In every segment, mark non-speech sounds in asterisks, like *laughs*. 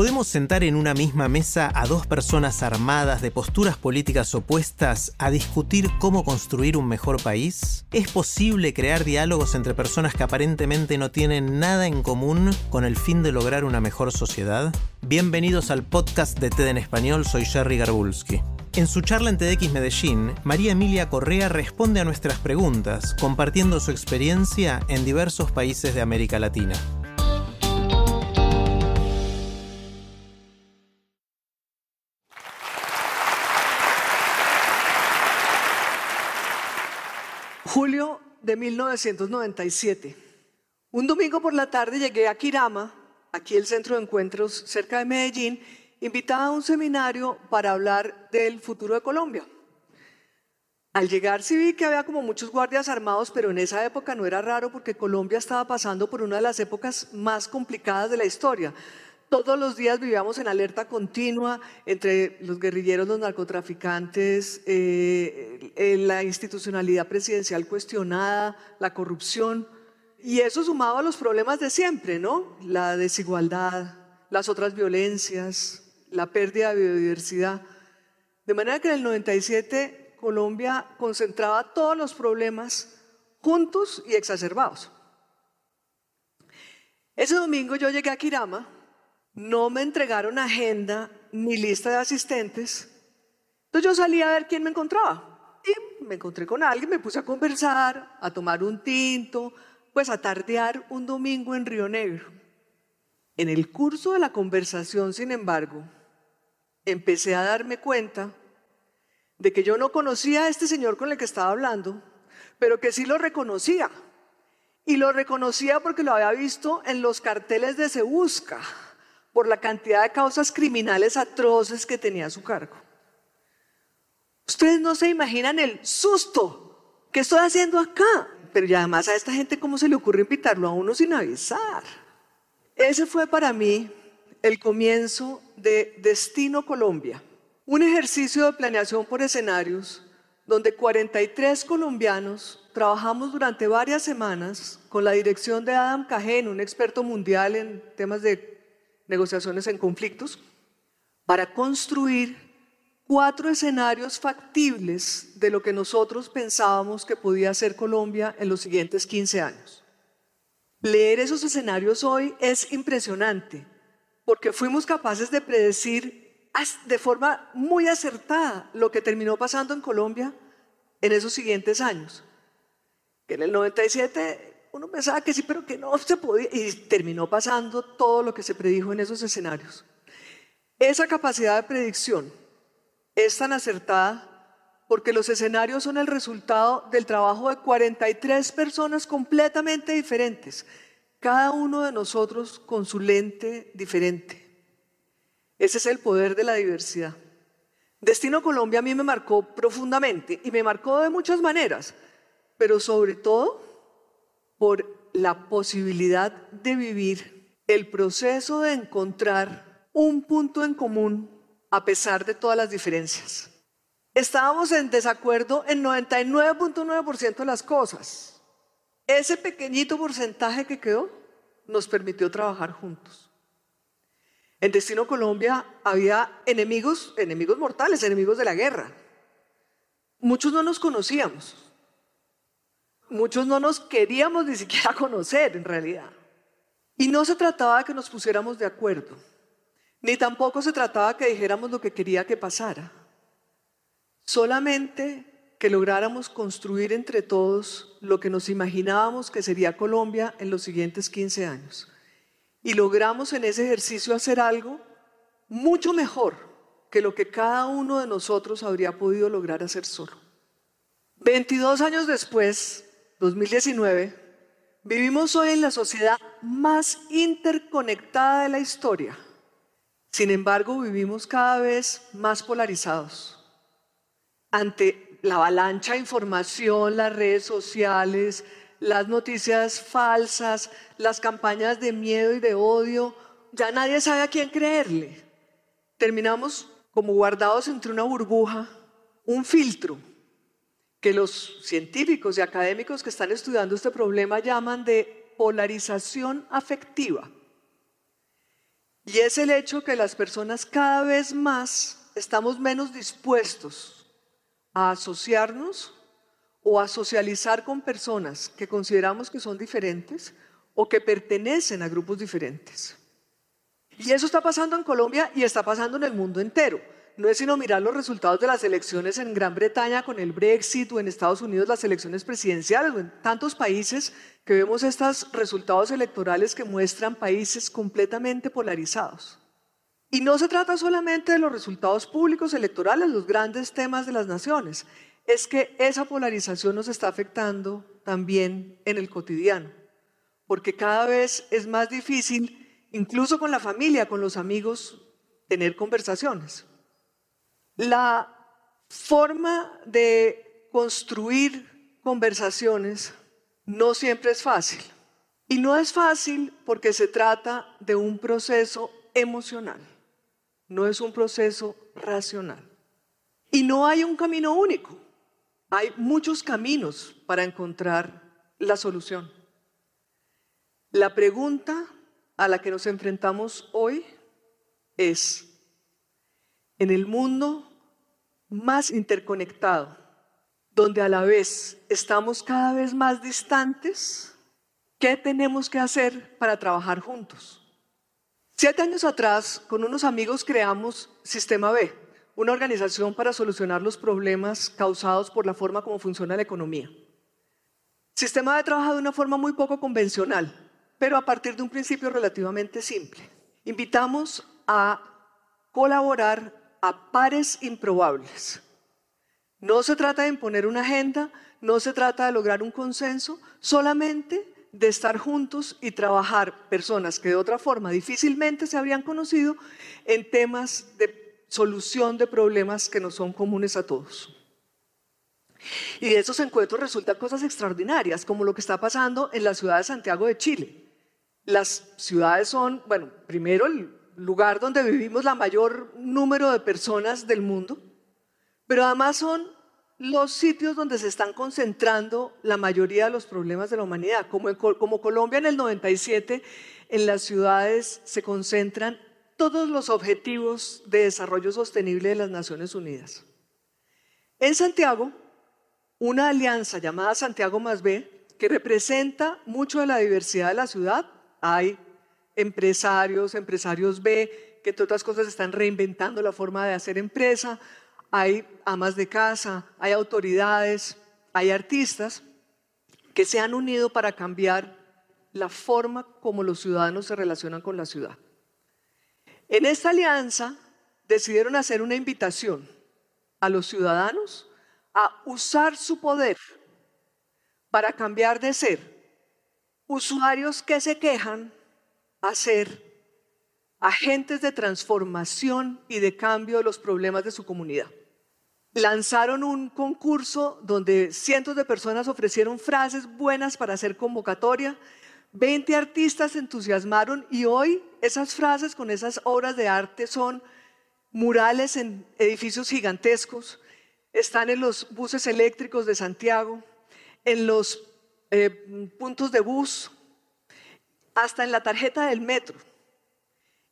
¿Podemos sentar en una misma mesa a dos personas armadas de posturas políticas opuestas a discutir cómo construir un mejor país? ¿Es posible crear diálogos entre personas que aparentemente no tienen nada en común con el fin de lograr una mejor sociedad? Bienvenidos al podcast de TED en Español, soy Jerry Garbulski. En su charla en TEDx Medellín, María Emilia Correa responde a nuestras preguntas, compartiendo su experiencia en diversos países de América Latina. Julio de 1997. Un domingo por la tarde llegué a Kirama, aquí el centro de encuentros cerca de Medellín, invitada a un seminario para hablar del futuro de Colombia. Al llegar sí vi que había como muchos guardias armados, pero en esa época no era raro porque Colombia estaba pasando por una de las épocas más complicadas de la historia. Todos los días vivíamos en alerta continua entre los guerrilleros, los narcotraficantes, eh, eh, la institucionalidad presidencial cuestionada, la corrupción. Y eso sumado a los problemas de siempre, ¿no? La desigualdad, las otras violencias, la pérdida de biodiversidad. De manera que en el 97 Colombia concentraba todos los problemas juntos y exacerbados. Ese domingo yo llegué a Kirama, no me entregaron agenda ni lista de asistentes, entonces yo salí a ver quién me encontraba. Y me encontré con alguien, me puse a conversar, a tomar un tinto, pues a tardear un domingo en Río Negro. En el curso de la conversación, sin embargo, empecé a darme cuenta de que yo no conocía a este señor con el que estaba hablando, pero que sí lo reconocía. Y lo reconocía porque lo había visto en los carteles de Se Busca, por la cantidad de causas criminales atroces que tenía a su cargo. Ustedes no se imaginan el susto que estoy haciendo acá. Pero ya además a esta gente, ¿cómo se le ocurre invitarlo a uno sin avisar? Ese fue para mí el comienzo de Destino Colombia, un ejercicio de planeación por escenarios donde 43 colombianos trabajamos durante varias semanas con la dirección de Adam Cajen, un experto mundial en temas de negociaciones en conflictos, para construir cuatro escenarios factibles de lo que nosotros pensábamos que podía ser Colombia en los siguientes 15 años. Leer esos escenarios hoy es impresionante, porque fuimos capaces de predecir de forma muy acertada lo que terminó pasando en Colombia en esos siguientes años. En el 97 uno pensaba que sí, pero que no se podía, y terminó pasando todo lo que se predijo en esos escenarios. Esa capacidad de predicción es tan acertada porque los escenarios son el resultado del trabajo de 43 personas completamente diferentes, cada uno de nosotros con su lente diferente. Ese es el poder de la diversidad. Destino Colombia a mí me marcó profundamente y me marcó de muchas maneras, pero sobre todo por la posibilidad de vivir el proceso de encontrar un punto en común a pesar de todas las diferencias. Estábamos en desacuerdo en 99.9% de las cosas. Ese pequeñito porcentaje que quedó nos permitió trabajar juntos. En Destino Colombia había enemigos, enemigos mortales, enemigos de la guerra. Muchos no nos conocíamos. Muchos no nos queríamos ni siquiera *laughs* conocer en realidad. Y no se trataba de que nos pusiéramos de acuerdo, ni tampoco se trataba que dijéramos lo que quería que pasara. Solamente que lográramos construir entre todos lo que nos imaginábamos que sería Colombia en los siguientes 15 años. Y logramos en ese ejercicio hacer algo mucho mejor que lo que cada uno de nosotros habría podido lograr hacer solo. 22 años después, 2019, Vivimos hoy en la sociedad más interconectada de la historia. Sin embargo, vivimos cada vez más polarizados. Ante la avalancha de información, las redes sociales, las noticias falsas, las campañas de miedo y de odio, ya nadie sabe a quién creerle. Terminamos como guardados entre una burbuja, un filtro que los científicos y académicos que están estudiando este problema llaman de polarización afectiva. Y es el hecho que las personas cada vez más estamos menos dispuestos a asociarnos o a socializar con personas que consideramos que son diferentes o que pertenecen a grupos diferentes. Y eso está pasando en Colombia y está pasando en el mundo entero no es sino mirar los resultados de las elecciones en Gran Bretaña con el Brexit o en Estados Unidos las elecciones presidenciales o en tantos países que vemos estos resultados electorales que muestran países completamente polarizados. Y no se trata solamente de los resultados públicos electorales, los grandes temas de las naciones, es que esa polarización nos está afectando también en el cotidiano, porque cada vez es más difícil, incluso con la familia, con los amigos, tener conversaciones. La forma de construir conversaciones no siempre es fácil. Y no es fácil porque se trata de un proceso emocional, no es un proceso racional. Y no hay un camino único, hay muchos caminos para encontrar la solución. La pregunta a la que nos enfrentamos hoy es, en el mundo más interconectado, donde a la vez estamos cada vez más distantes, ¿qué tenemos que hacer para trabajar juntos? Siete años atrás, con unos amigos creamos Sistema B, una organización para solucionar los problemas causados por la forma como funciona la economía. Sistema B trabaja de una forma muy poco convencional, pero a partir de un principio relativamente simple. Invitamos a colaborar a pares improbables. No se trata de imponer una agenda, no se trata de lograr un consenso, solamente de estar juntos y trabajar personas que de otra forma difícilmente se habrían conocido en temas de solución de problemas que no son comunes a todos. Y de esos encuentros resultan cosas extraordinarias, como lo que está pasando en la ciudad de Santiago de Chile. Las ciudades son, bueno, primero el lugar donde vivimos la mayor número de personas del mundo, pero además son los sitios donde se están concentrando la mayoría de los problemas de la humanidad. Como, como Colombia en el 97, en las ciudades se concentran todos los objetivos de desarrollo sostenible de las Naciones Unidas. En Santiago, una alianza llamada Santiago más B, que representa mucho de la diversidad de la ciudad, hay empresarios, empresarios B, que entre otras cosas están reinventando la forma de hacer empresa, hay amas de casa, hay autoridades, hay artistas que se han unido para cambiar la forma como los ciudadanos se relacionan con la ciudad. En esta alianza decidieron hacer una invitación a los ciudadanos a usar su poder para cambiar de ser usuarios que se quejan a ser agentes de transformación y de cambio de los problemas de su comunidad. Lanzaron un concurso donde cientos de personas ofrecieron frases buenas para hacer convocatoria. 20 artistas se entusiasmaron y hoy esas frases con esas obras de arte son murales en edificios gigantescos, están en los buses eléctricos de Santiago, en los eh, puntos de bus, hasta en la tarjeta del metro.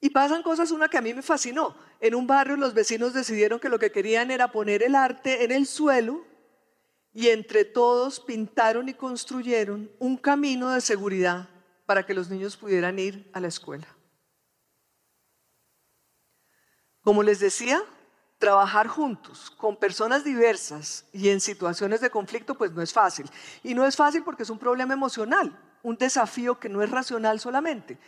Y pasan cosas, una que a mí me fascinó. En un barrio los vecinos decidieron que lo que querían era poner el arte en el suelo y entre todos pintaron y construyeron un camino de seguridad para que los niños pudieran ir a la escuela. Como les decía, trabajar juntos con personas diversas y en situaciones de conflicto pues no es fácil. Y no es fácil porque es un problema emocional un desafío que no es racional solamente.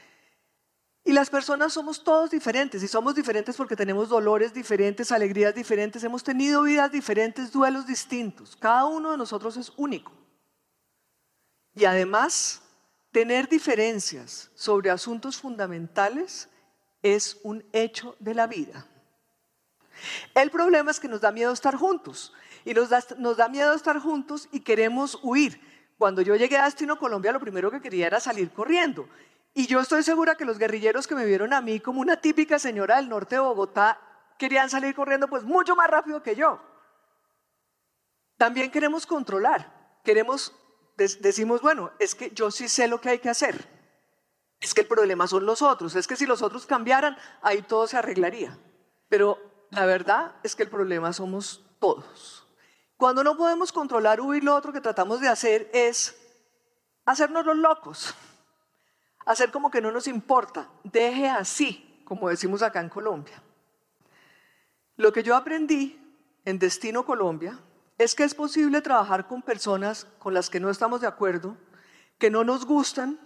Y las personas somos todos diferentes y somos diferentes porque tenemos dolores diferentes, alegrías diferentes, hemos tenido vidas diferentes, duelos distintos. Cada uno de nosotros es único. Y además tener diferencias sobre asuntos fundamentales es un hecho de la vida. El problema es que nos da miedo estar juntos y nos da, nos da miedo estar juntos y queremos huir. Cuando yo llegué a Destino Colombia, lo primero que quería era salir corriendo. Y yo estoy segura que los guerrilleros que me vieron a mí como una típica señora del norte de Bogotá querían salir corriendo pues mucho más rápido que yo. También queremos controlar, queremos, decimos, bueno, es que yo sí sé lo que hay que hacer. Es que el problema son los otros, es que si los otros cambiaran, ahí todo se arreglaría. Pero la verdad es que el problema somos todos. Cuando no podemos controlar huir, lo otro que tratamos de hacer es hacernos los locos, hacer como que no nos importa, deje así, como decimos acá en Colombia. Lo que yo aprendí en Destino Colombia es que es posible trabajar con personas con las que no estamos de acuerdo, que no nos gustan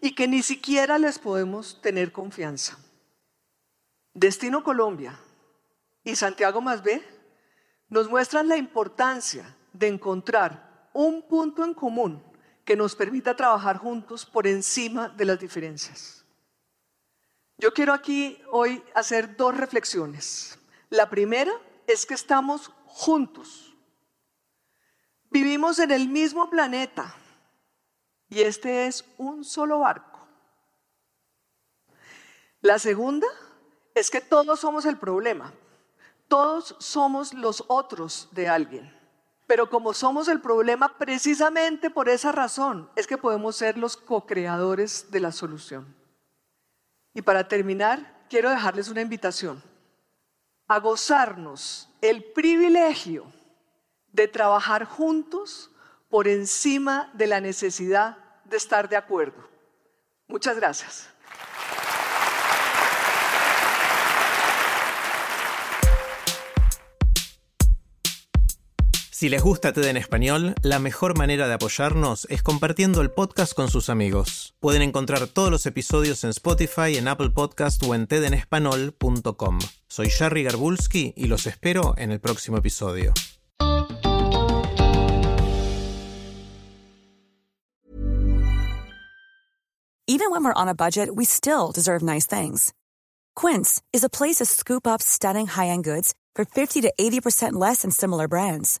y que ni siquiera les podemos tener confianza. Destino Colombia y Santiago B nos muestran la importancia de encontrar un punto en común que nos permita trabajar juntos por encima de las diferencias. Yo quiero aquí hoy hacer dos reflexiones. La primera es que estamos juntos Vivimos en el mismo planeta y este es un solo barco. La segunda es que todos somos el problema. Todos somos los otros de alguien. Pero como somos el problema, precisamente por esa razón es que podemos ser los co-creadores de la solución. Y para terminar, quiero dejarles una invitación a gozarnos el privilegio de trabajar juntos por encima de la necesidad de estar de acuerdo. Muchas gracias. Si les gusta TED en español, la mejor manera de apoyarnos es compartiendo el podcast con sus amigos. Pueden encontrar todos los episodios en Spotify, en Apple Podcast o en tedenespanol.com. Soy Jerry Garbulski y los espero en el próximo episodio. Even when we're on a budget, we still deserve nice things. Quince is a place to scoop up stunning high-end goods for 50 to 80% less than similar brands.